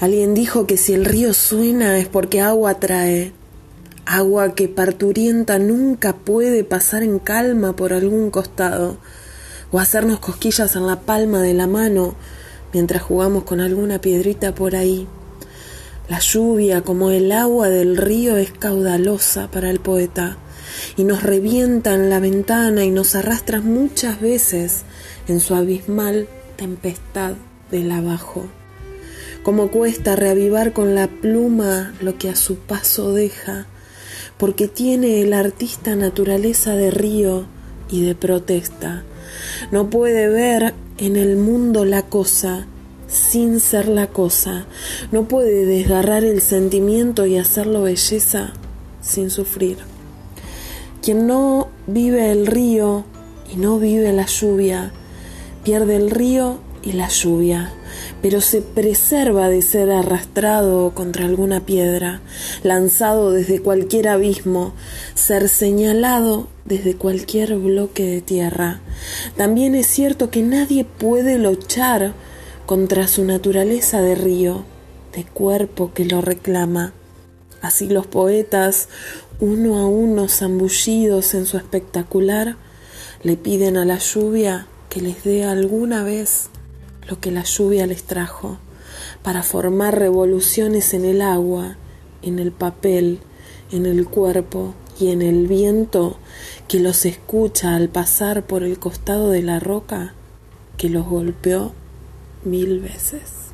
Alguien dijo que si el río suena es porque agua trae, agua que parturienta nunca puede pasar en calma por algún costado, o hacernos cosquillas en la palma de la mano mientras jugamos con alguna piedrita por ahí. La lluvia, como el agua del río, es caudalosa para el poeta y nos revienta en la ventana y nos arrastra muchas veces en su abismal tempestad del abajo. Como cuesta reavivar con la pluma lo que a su paso deja, porque tiene el artista naturaleza de río y de protesta. No puede ver en el mundo la cosa sin ser la cosa. No puede desgarrar el sentimiento y hacerlo belleza sin sufrir. Quien no vive el río y no vive la lluvia, pierde el río y la lluvia, pero se preserva de ser arrastrado contra alguna piedra, lanzado desde cualquier abismo, ser señalado desde cualquier bloque de tierra. También es cierto que nadie puede luchar contra su naturaleza de río, de cuerpo que lo reclama. Así los poetas, uno a uno zambullidos en su espectacular, le piden a la lluvia que les dé alguna vez lo que la lluvia les trajo, para formar revoluciones en el agua, en el papel, en el cuerpo y en el viento que los escucha al pasar por el costado de la roca que los golpeó mil veces.